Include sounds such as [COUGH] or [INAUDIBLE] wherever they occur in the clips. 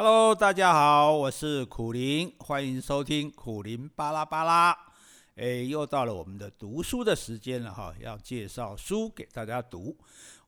Hello，大家好，我是苦灵，欢迎收听苦灵巴拉巴拉。哎，又到了我们的读书的时间了哈，要介绍书给大家读。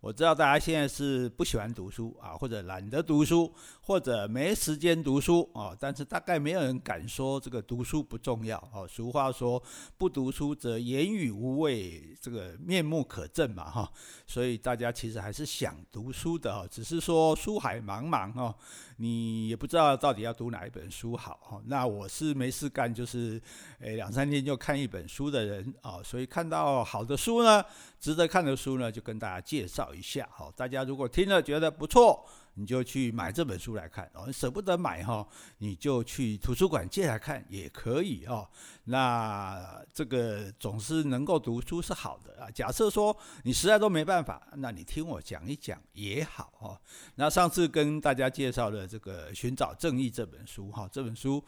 我知道大家现在是不喜欢读书啊，或者懒得读书，或者没时间读书啊。但是大概没有人敢说这个读书不重要哦。俗话说，不读书则言语无味，这个面目可憎嘛哈。所以大家其实还是想读书的哈，只是说书海茫茫哈，你也不知道到底要读哪一本书好哈。那我是没事干，就是诶两三天就看一本书的人啊。所以看到好的书呢，值得看的书呢，就跟大家介绍一下，好，大家如果听了觉得不错，你就去买这本书来看哦。舍不得买哈，你就去图书馆借来看也可以哦。那这个总是能够读书是好的啊。假设说你实在都没办法，那你听我讲一讲也好哦。那上次跟大家介绍的这个《寻找正义》这本书哈，这本书。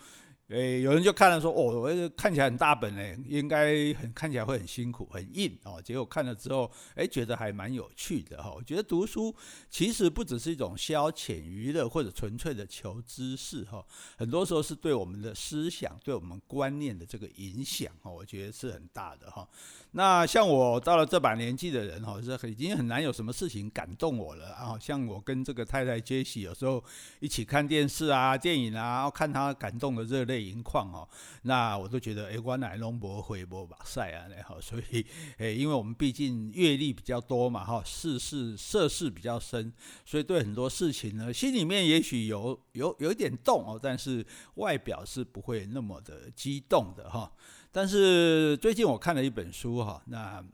诶，有人就看了说，哦，我看起来很大本嘞，应该很看起来会很辛苦、很硬哦。结果看了之后，诶，觉得还蛮有趣的哈。我觉得读书其实不只是一种消遣娱乐或者纯粹的求知识哈，很多时候是对我们的思想、对我们观念的这个影响哈，我觉得是很大的哈。那像我到了这把年纪的人哈，是已经很难有什么事情感动我了啊。像我跟这个太太杰西有时候一起看电视啊、电影啊，然后看她感动的热泪盈眶哦，那我都觉得哎，我乃龙博回博马赛啊，然后，[LAUGHS] 所以哎，因为我们毕竟阅历比较多嘛哈，世事涉世比较深，所以对很多事情呢，心里面也许有有有一点动哦，但是外表是不会那么的激动的哈。但是最近我看了一本书哈，那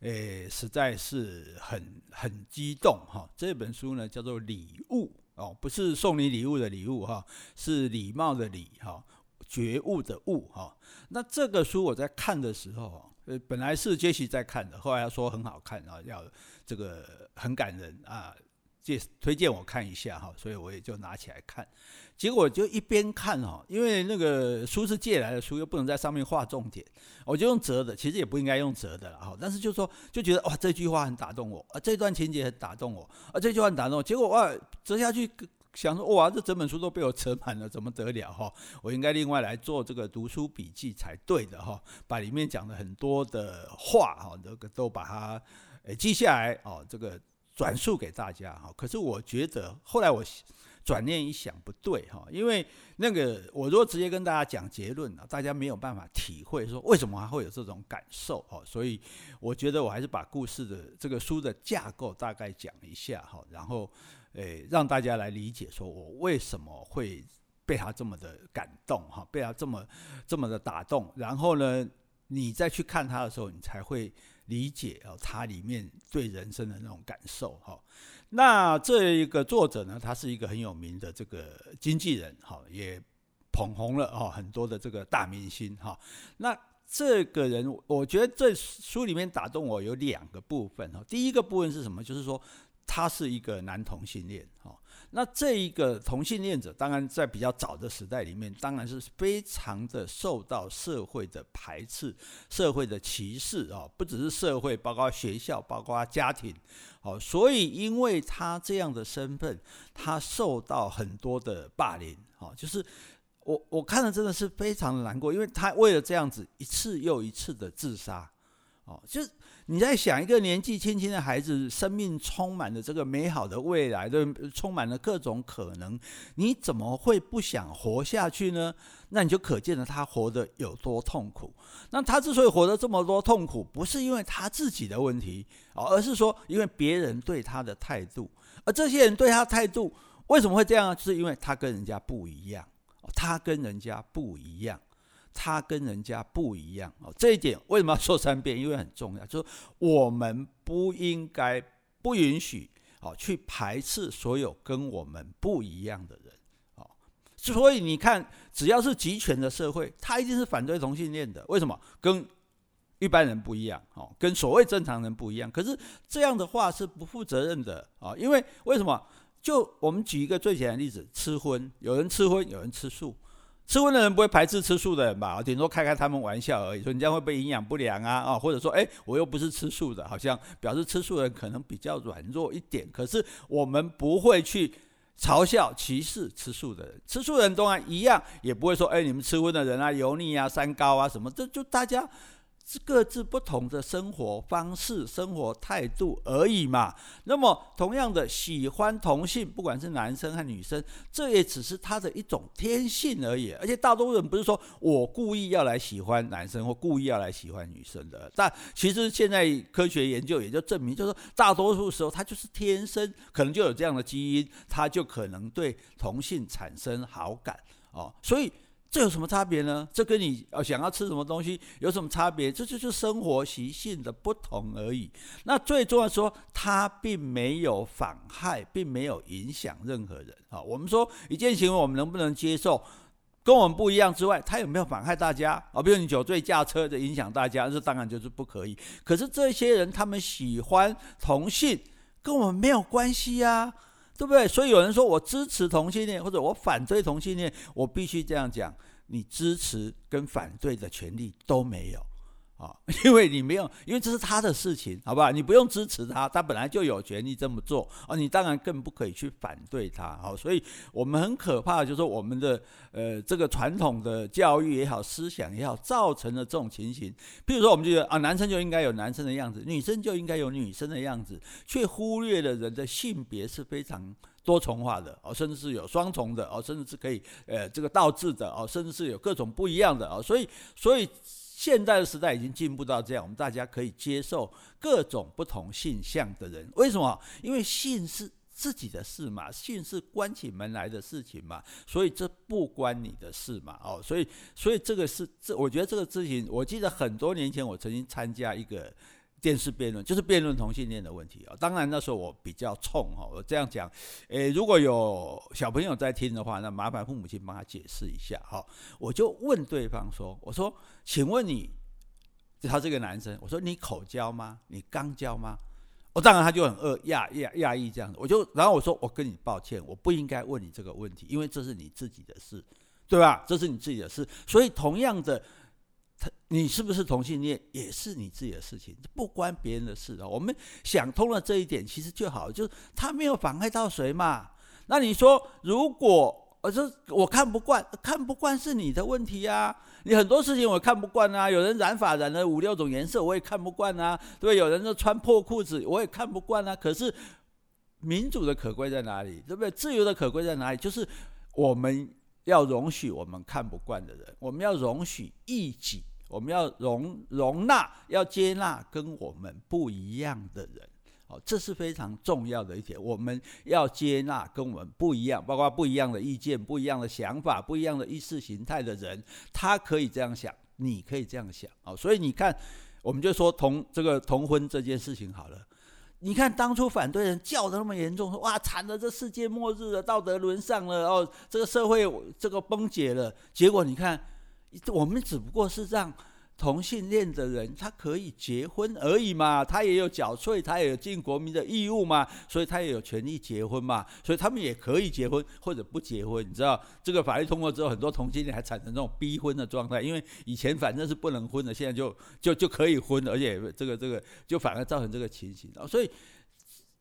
诶实在是很很激动哈。这本书呢叫做《礼物》哦，不是送你礼物的礼物哈，是礼貌的礼哈，觉悟的悟哈。那这个书我在看的时候，呃，本来是杰西在看的，后来他说很好看啊，要这个很感人啊。介推荐我看一下哈，所以我也就拿起来看，结果就一边看哈，因为那个书是借来的书，又不能在上面画重点，我就用折的，其实也不应该用折的了哈，但是就说就觉得哇，这句话很打动我啊，这段情节很打动我啊，这句话很打动我，结果哇，折下去想说哇，这整本书都被我扯满了，怎么得了哈？我应该另外来做这个读书笔记才对的哈，把里面讲的很多的话哈，这个都把它诶记下来哦，这个。转述给大家哈，可是我觉得后来我转念一想不对哈，因为那个我如果直接跟大家讲结论啊，大家没有办法体会说为什么还会有这种感受哈，所以我觉得我还是把故事的这个书的架构大概讲一下哈，然后诶让大家来理解说我为什么会被他这么的感动哈，被他这么这么的打动，然后呢，你再去看他的时候，你才会。理解哦，他里面对人生的那种感受哈。那这一个作者呢，他是一个很有名的这个经纪人哈，也捧红了哦很多的这个大明星哈。那这个人，我觉得这书里面打动我有两个部分哈。第一个部分是什么？就是说他是一个男同性恋哦。那这一个同性恋者，当然在比较早的时代里面，当然是非常的受到社会的排斥、社会的歧视啊，不只是社会，包括学校，包括家庭，哦，所以因为他这样的身份，他受到很多的霸凌，哦，就是我我看了真的是非常的难过，因为他为了这样子一次又一次的自杀，哦，就是。你在想一个年纪轻轻的孩子，生命充满了这个美好的未来，都充满了各种可能，你怎么会不想活下去呢？那你就可见了他活得有多痛苦。那他之所以活得这么多痛苦，不是因为他自己的问题，而是说因为别人对他的态度。而这些人对他态度为什么会这样？就是因为他跟人家不一样，他跟人家不一样。他跟人家不一样哦，这一点为什么要说三遍？因为很重要，就是我们不应该、不允许哦去排斥所有跟我们不一样的人哦。所以你看，只要是集权的社会，他一定是反对同性恋的。为什么？跟一般人不一样哦，跟所谓正常人不一样。可是这样的话是不负责任的啊！因为为什么？就我们举一个最简单的例子：吃荤，有人吃荤，有人吃素。吃荤的人不会排斥吃素的人吧？顶多开开他们玩笑而已，说你这样会不会营养不良啊？啊，或者说，哎，我又不是吃素的，好像表示吃素的人可能比较软弱一点。可是我们不会去嘲笑、歧视吃素的人。吃素的人当然一样，也不会说，哎，你们吃荤的人啊，油腻啊，三高啊什么，这就大家。是各自不同的生活方式、生活态度而已嘛。那么，同样的，喜欢同性，不管是男生和女生，这也只是他的一种天性而已。而且，大多数人不是说我故意要来喜欢男生或故意要来喜欢女生的。但其实现在科学研究也就证明，就是说大多数时候他就是天生可能就有这样的基因，他就可能对同性产生好感哦。所以。这有什么差别呢？这跟你呃想要吃什么东西有什么差别？这就是生活习性的不同而已。那最重要说，它并没有妨害，并没有影响任何人啊。我们说一件行为，我们能不能接受？跟我们不一样之外，它有没有妨害大家啊？比如你酒醉驾车的影响大家，这当然就是不可以。可是这些人他们喜欢同性，跟我们没有关系呀。对不对？所以有人说我支持同性恋，或者我反对同性恋，我必须这样讲：你支持跟反对的权利都没有。啊，因为你没有，因为这是他的事情，好不好？你不用支持他，他本来就有权利这么做啊。你当然更不可以去反对他。好，所以我们很可怕就是我们的呃这个传统的教育也好，思想也好，造成了这种情形。比如说，我们就觉得啊，男生就应该有男生的样子，女生就应该有女生的样子，却忽略了人的性别是非常多重化的哦，甚至是有双重的哦，甚至是可以呃这个倒置的哦，甚至是有各种不一样的哦。所以，所以。现在的时代已经进步到这样，我们大家可以接受各种不同性向的人。为什么？因为性是自己的事嘛，性是关起门来的事情嘛，所以这不关你的事嘛。哦，所以，所以这个是这，我觉得这个事情，我记得很多年前我曾经参加一个。电视辩论就是辩论同性恋的问题啊，当然那时候我比较冲哈，我这样讲，诶，如果有小朋友在听的话，那麻烦父母亲帮他解释一下哈。我就问对方说，我说，请问你，他这个男生，我说你口交吗？你肛交吗？我当然他就很恶讶讶讶异这样子，我就然后我说，我跟你抱歉，我不应该问你这个问题，因为这是你自己的事，对吧？这是你自己的事，所以同样的。他，你是不是同性恋也是你自己的事情，不关别人的事啊。我们想通了这一点，其实就好，就是他没有妨碍到谁嘛。那你说，如果我说我看不惯，看不惯是你的问题啊。你很多事情我看不惯啊。有人染发染了五六种颜色，我也看不惯啊。对不对？有人就穿破裤子，我也看不惯啊。可是民主的可贵在哪里？对不对？自由的可贵在哪里？就是我们。要容许我们看不惯的人，我们要容许异己，我们要容容纳，要接纳跟我们不一样的人，哦，这是非常重要的一点。我们要接纳跟我们不一样，包括不一样的意见、不一样的想法、不一样的意识形态的人，他可以这样想，你可以这样想，哦，所以你看，我们就说同这个同婚这件事情好了。你看当初反对人叫的那么严重，说哇惨了，这世界末日了，道德沦丧了，哦，这个社会这个崩解了。结果你看，我们只不过是让。同性恋的人，他可以结婚而已嘛，他也有缴税，他也有尽国民的义务嘛，所以他也有权利结婚嘛，所以他们也可以结婚或者不结婚。你知道这个法律通过之后，很多同性恋还产生这种逼婚的状态，因为以前反正是不能婚的，现在就就就可以婚，而且这个这个就反而造成这个情形。所以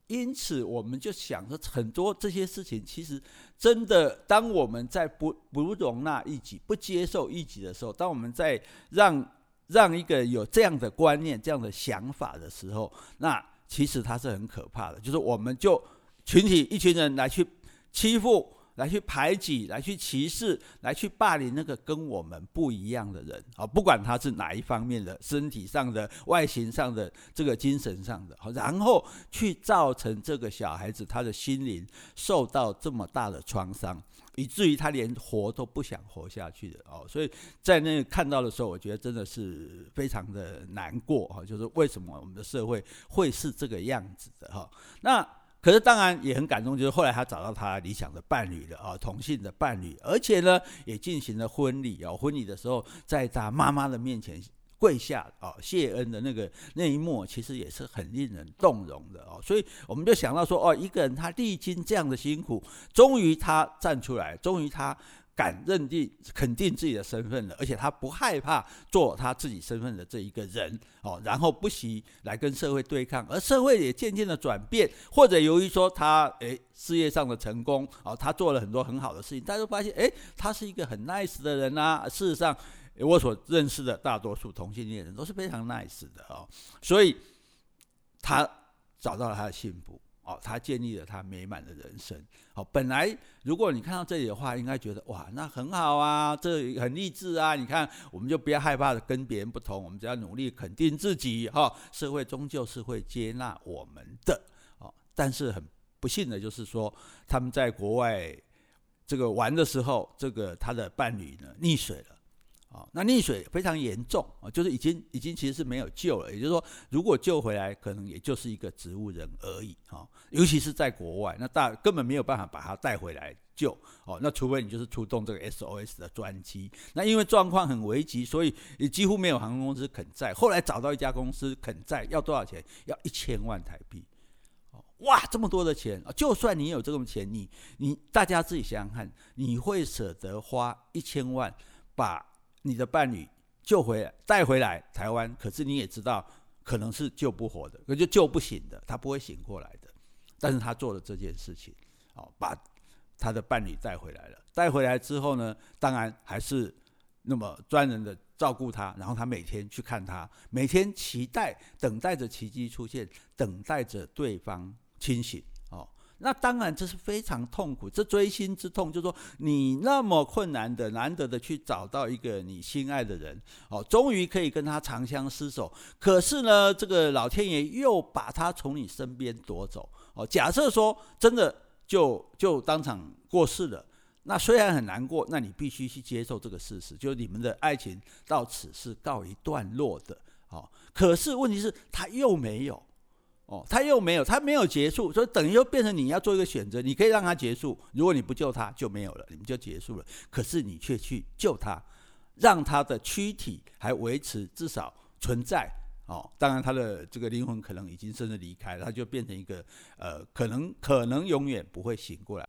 因此我们就想着很多这些事情，其实真的，当我们在不不容纳异己、不接受异己的时候，当我们在让让一个有这样的观念、这样的想法的时候，那其实他是很可怕的。就是我们就群体一群人来去欺负、来去排挤、来去歧视、来去霸凌那个跟我们不一样的人啊，不管他是哪一方面的，身体上的、外形上的、这个精神上的，然后去造成这个小孩子他的心灵受到这么大的创伤。以至于他连活都不想活下去的哦，所以在那看到的时候，我觉得真的是非常的难过哈，就是为什么我们的社会会是这个样子的哈？那可是当然也很感动，就是后来他找到他理想的伴侣了啊，同性的伴侣，而且呢也进行了婚礼哦，婚礼的时候在他妈妈的面前。跪下哦，谢恩的那个那一幕，其实也是很令人动容的哦。所以我们就想到说，哦，一个人他历经这样的辛苦，终于他站出来，终于他敢认定、肯定自己的身份了，而且他不害怕做他自己身份的这一个人哦，然后不惜来跟社会对抗，而社会也渐渐的转变，或者由于说他诶事业上的成功哦，他做了很多很好的事情，大家都发现诶，他是一个很 nice 的人啊。事实上，我所认识的大多数同性恋人都是非常 nice 的哦，所以他找到了他的幸福。哦，他建立了他美满的人生。好，本来如果你看到这里的话，应该觉得哇，那很好啊，这很励志啊。你看，我们就不要害怕跟别人不同，我们只要努力肯定自己。哈，社会终究是会接纳我们的。哦，但是很不幸的就是说，他们在国外这个玩的时候，这个他的伴侣呢溺水了。啊，那溺水非常严重啊，就是已经已经其实是没有救了。也就是说，如果救回来，可能也就是一个植物人而已啊。尤其是在国外，那大根本没有办法把他带回来救哦。那除非你就是出动这个 SOS 的专机。那因为状况很危急，所以也几乎没有航空公司肯载。后来找到一家公司肯载，要多少钱？要一千万台币。哇，这么多的钱啊！就算你有这种钱，你你大家自己想想看，你会舍得花一千万把？你的伴侣救回来，带回来台湾，可是你也知道，可能是救不活的，可就救不醒的，他不会醒过来的。但是他做了这件事情，哦，把他的伴侣带回来了。带回来之后呢，当然还是那么专人的照顾他，然后他每天去看他，每天期待、等待着奇迹出现，等待着对方清醒。那当然，这是非常痛苦，这锥心之痛，就是说你那么困难的、难得的去找到一个你心爱的人，哦，终于可以跟他长相厮守，可是呢，这个老天爷又把他从你身边夺走，哦，假设说真的就就当场过世了，那虽然很难过，那你必须去接受这个事实，就是你们的爱情到此是告一段落的，哦，可是问题是他又没有。哦，他又没有，他没有结束，所以等于又变成你要做一个选择，你可以让他结束，如果你不救他就没有了，你们就结束了。可是你却去救他，让他的躯体还维持，至少存在。哦，当然他的这个灵魂可能已经真的离开了，他就变成一个呃，可能可能永远不会醒过来。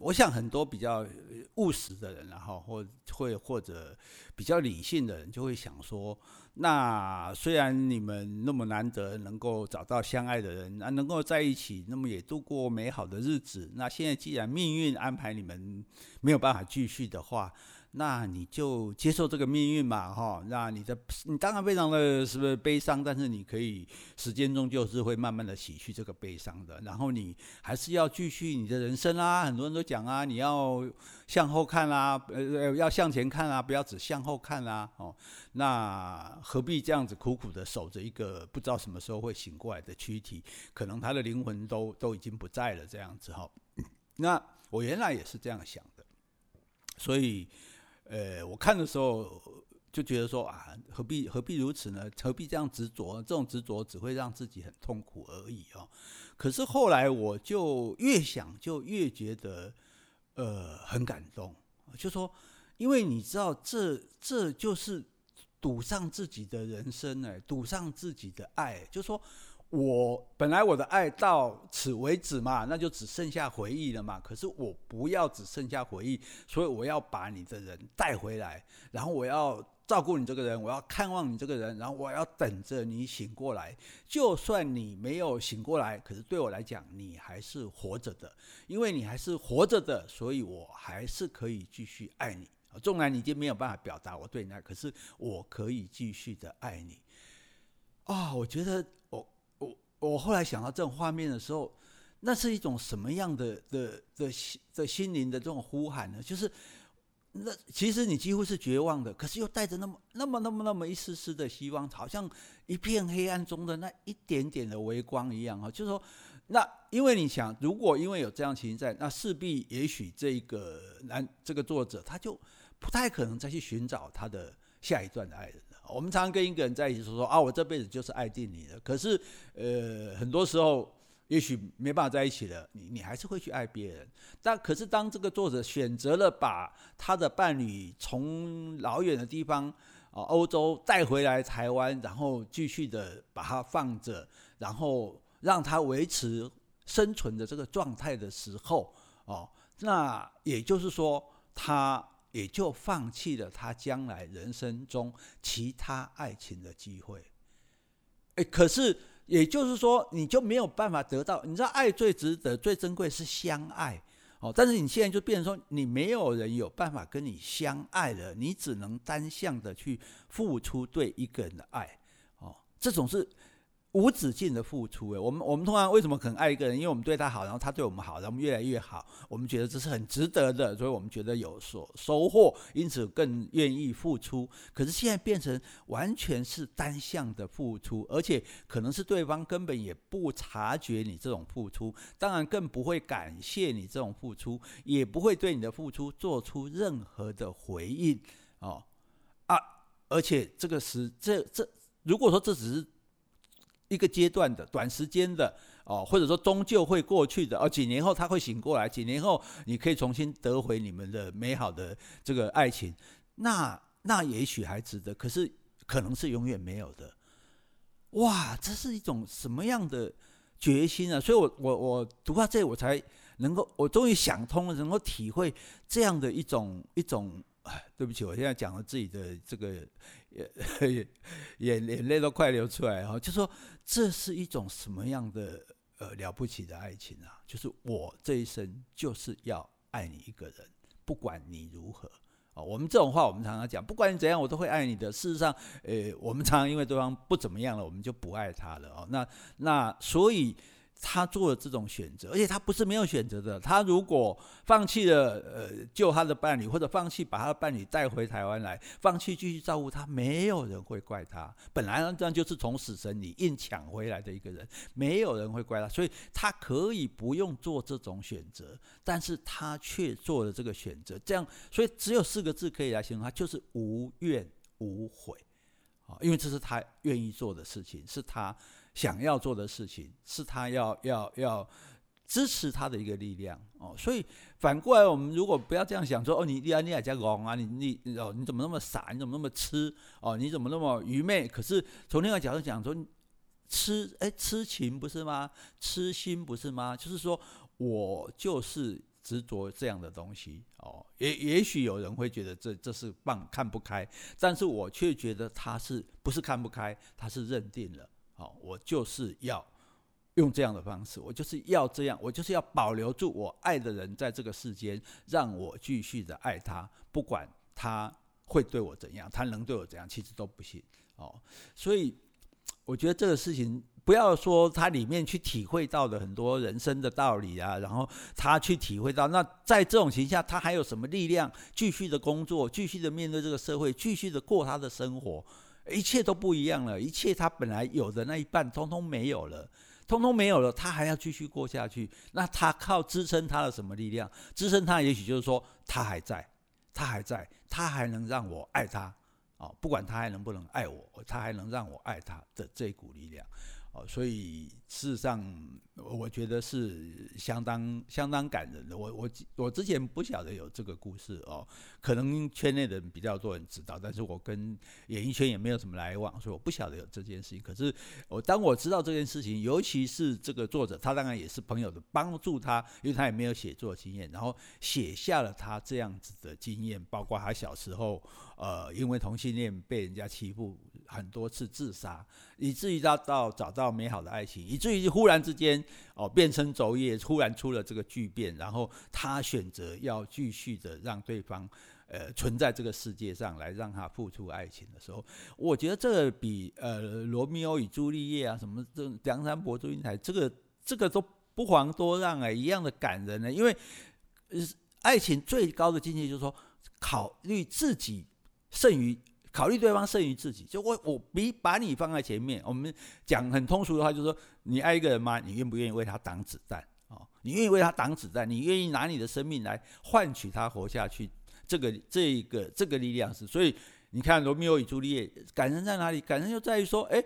我想很多比较务实的人，然后或会或者比较理性的人，就会想说：那虽然你们那么难得能够找到相爱的人，那，能够在一起，那么也度过美好的日子。那现在既然命运安排你们没有办法继续的话，那你就接受这个命运嘛，哈。那你的你当然非常的是不是悲伤，但是你可以时间终究是会慢慢的洗去这个悲伤的。然后你还是要继续你的人生啊。很多人都讲啊，你要向后看啊，呃，要向前看啊，不要只向后看啊。哦，那何必这样子苦苦的守着一个不知道什么时候会醒过来的躯体？可能他的灵魂都都已经不在了，这样子哈。那我原来也是这样想的，所以。呃，我看的时候就觉得说啊，何必何必如此呢？何必这样执着？这种执着只会让自己很痛苦而已哦。可是后来我就越想，就越觉得呃很感动。就说，因为你知道，这这就是赌上自己的人生呢，赌上自己的爱。就说。我本来我的爱到此为止嘛，那就只剩下回忆了嘛。可是我不要只剩下回忆，所以我要把你的人带回来，然后我要照顾你这个人，我要看望你这个人，然后我要等着你醒过来。就算你没有醒过来，可是对我来讲，你还是活着的，因为你还是活着的，所以我还是可以继续爱你。纵然你已经没有办法表达我对你爱，可是我可以继续的爱你。啊、我觉得。我我后来想到这种画面的时候，那是一种什么样的的的心的心灵的这种呼喊呢？就是那其实你几乎是绝望的，可是又带着那么那么那么那么一丝丝的希望，好像一片黑暗中的那一点点的微光一样啊！就是说，那因为你想，如果因为有这样情形在，那势必也许这个男这个作者他就不太可能再去寻找他的下一段的爱人。我们常常跟一个人在一起说说啊，我这辈子就是爱定你的。可是，呃，很多时候也许没办法在一起了，你你还是会去爱别人。但可是当这个作者选择了把他的伴侣从老远的地方啊欧洲带回来台湾，然后继续的把他放着，然后让他维持生存的这个状态的时候，哦，那也就是说。他也就放弃了他将来人生中其他爱情的机会。哎，可是也就是说，你就没有办法得到。你知道，爱最值得、最珍贵是相爱哦。但是你现在就变成说，你没有人有办法跟你相爱了，你只能单向的去付出对一个人的爱哦。这种是。无止境的付出，诶，我们我们通常为什么很爱一个人？因为我们对他好，然后他对我们好，然后我们越来越好，我们觉得这是很值得的，所以我们觉得有所收获，因此更愿意付出。可是现在变成完全是单向的付出，而且可能是对方根本也不察觉你这种付出，当然更不会感谢你这种付出，也不会对你的付出做出任何的回应，哦啊，而且这个是这这，如果说这只是。一个阶段的短时间的哦，或者说终究会过去的哦，几年后他会醒过来，几年后你可以重新得回你们的美好的这个爱情，那那也许还值得，可是可能是永远没有的。哇，这是一种什么样的决心啊？所以我我我读到这，我才能够，我终于想通了，能够体会这样的一种一种。对不起，我现在讲了自己的这个 [LAUGHS] 眼眼眼泪都快流出来哈，就说这是一种什么样的呃了不起的爱情啊？就是我这一生就是要爱你一个人，不管你如何啊。我们这种话我们常常讲，不管你怎样，我都会爱你的。事实上，呃，我们常常因为对方不怎么样了，我们就不爱他了哦。那那所以。他做了这种选择，而且他不是没有选择的。他如果放弃了呃救他的伴侣，或者放弃把他的伴侣带回台湾来，放弃继续照顾他，没有人会怪他。本来呢，这样就是从死神里硬抢回来的一个人，没有人会怪他。所以他可以不用做这种选择，但是他却做了这个选择。这样，所以只有四个字可以来形容他，就是无怨无悔啊，因为这是他愿意做的事情，是他。想要做的事情是他要要要支持他的一个力量哦，所以反过来，我们如果不要这样想说哦，你你你还在讲啊，你你哦，你怎么那么傻？你怎么那么痴？哦，你怎么那么愚昧？可是从另外角度讲说，痴哎，痴情不是吗？痴心不是吗？就是说我就是执着这样的东西哦，也也许有人会觉得这这是棒看不开，但是我却觉得他是不是看不开？他是认定了。好，我就是要用这样的方式，我就是要这样，我就是要保留住我爱的人在这个世间，让我继续的爱他，不管他会对我怎样，他能对我怎样，其实都不行。哦，所以我觉得这个事情，不要说他里面去体会到的很多人生的道理啊，然后他去体会到，那在这种情况下，他还有什么力量继续的工作，继续的面对这个社会，继续的过他的生活？一切都不一样了，一切他本来有的那一半，通通没有了，通通没有了，他还要继续过下去。那他靠支撑他的什么力量？支撑他，也许就是说，他还在，他还在，他还能让我爱他，哦，不管他还能不能爱我，他还能让我爱他的这股力量。哦所以事实上，我觉得是相当相当感人的。我我我之前不晓得有这个故事哦，可能圈内的人比较多人知道，但是我跟演艺圈也没有什么来往，所以我不晓得有这件事情。可是我当我知道这件事情，尤其是这个作者，他当然也是朋友的帮助他，因为他也没有写作经验，然后写下了他这样子的经验，包括他小时候呃因为同性恋被人家欺负。很多次自杀，以至于他到找到美好的爱情，以至于忽然之间哦变成轴业，突然出了这个巨变，然后他选择要继续的让对方呃存在这个世界上来让他付出爱情的时候，我觉得这个比呃罗密欧与朱丽叶啊什么这梁山伯祝英台这个这个都不遑多让哎一样的感人呢，因为爱情最高的境界就是说考虑自己胜于。考虑对方胜于自己，就我我比把你放在前面。我们讲很通俗的话，就是说，你爱一个人吗？你愿不愿意为他挡子弹？哦，你愿意为他挡子弹？你愿意拿你的生命来换取他活下去？这个这个这个力量是。所以你看，罗密欧与朱丽叶感人在哪里？感人就在于说，哎。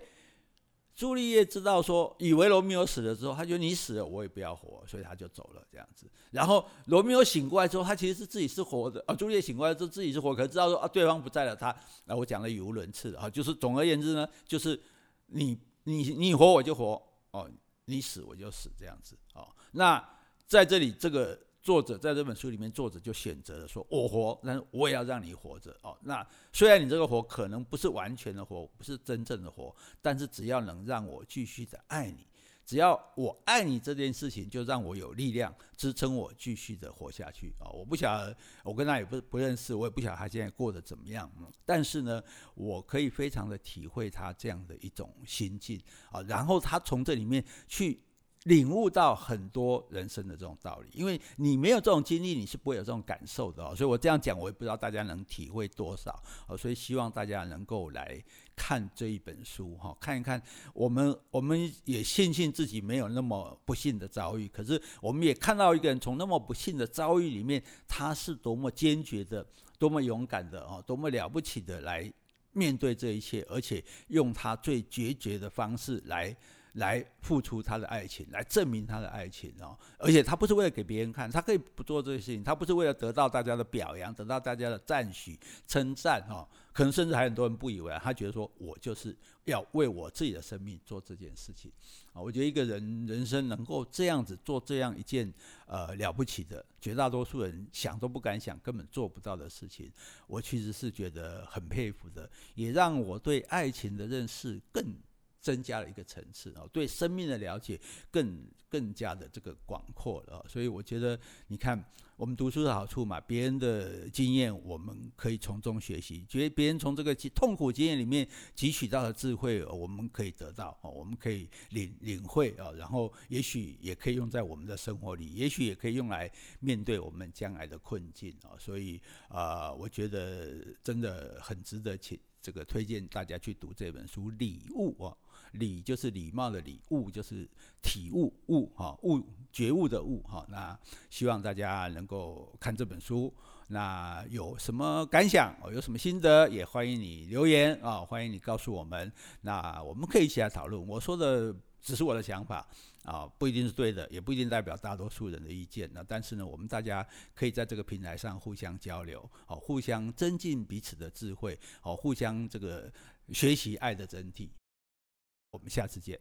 朱丽叶知道说，以为罗密欧死了之后，他觉得你死了，我也不要活，所以他就走了这样子。然后罗密欧醒过来之后，他其实是自己是活的啊。朱丽叶醒过来之后自己是活，可是知道说啊，对方不在了，他那我讲的语无伦次啊，就是总而言之呢，就是你你你活我就活哦，你死我就死这样子哦。那在这里这个作者在这本书里面，作者就选择了说：“我活，但是我也要让你活着哦。那虽然你这个活可能不是完全的活，不是真正的活，但是只要能让我继续的爱你。”只要我爱你这件事情，就让我有力量支撑我继续的活下去啊！我不晓得，我跟他也不不认识，我也不晓得他现在过得怎么样。但是呢，我可以非常的体会他这样的一种心境啊。然后他从这里面去领悟到很多人生的这种道理，因为你没有这种经历，你是不会有这种感受的。所以我这样讲，我也不知道大家能体会多少。所以希望大家能够来。看这一本书哈，看一看我们，我们也庆幸自己没有那么不幸的遭遇。可是我们也看到一个人从那么不幸的遭遇里面，他是多么坚决的，多么勇敢的哦，多么了不起的来面对这一切，而且用他最决绝的方式来。来付出他的爱情，来证明他的爱情哦，而且他不是为了给别人看，他可以不做这些事情，他不是为了得到大家的表扬，得到大家的赞许、称赞哦，可能甚至还很多人不以为然，他觉得说我就是要为我自己的生命做这件事情啊。我觉得一个人人生能够这样子做这样一件呃了不起的，绝大多数人想都不敢想，根本做不到的事情，我其实是觉得很佩服的，也让我对爱情的认识更。增加了一个层次啊，对生命的了解更更加的这个广阔了，所以我觉得，你看我们读书的好处嘛，别人的经验我们可以从中学习，觉得别人从这个痛苦经验里面汲取到的智慧，我们可以得到，我们可以领领会啊，然后也许也可以用在我们的生活里，也许也可以用来面对我们将来的困境啊，所以啊，我觉得真的很值得请这个推荐大家去读这本书《礼物》啊。礼就是礼貌的礼，悟就是体悟悟哈悟觉悟的悟哈。那希望大家能够看这本书，那有什么感想哦，有什么心得，也欢迎你留言啊，欢迎你告诉我们。那我们可以一起来讨论。我说的只是我的想法啊，不一定是对的，也不一定代表大多数人的意见。那但是呢，我们大家可以在这个平台上互相交流，哦，互相增进彼此的智慧，哦，互相这个学习爱的真谛。我们下次见。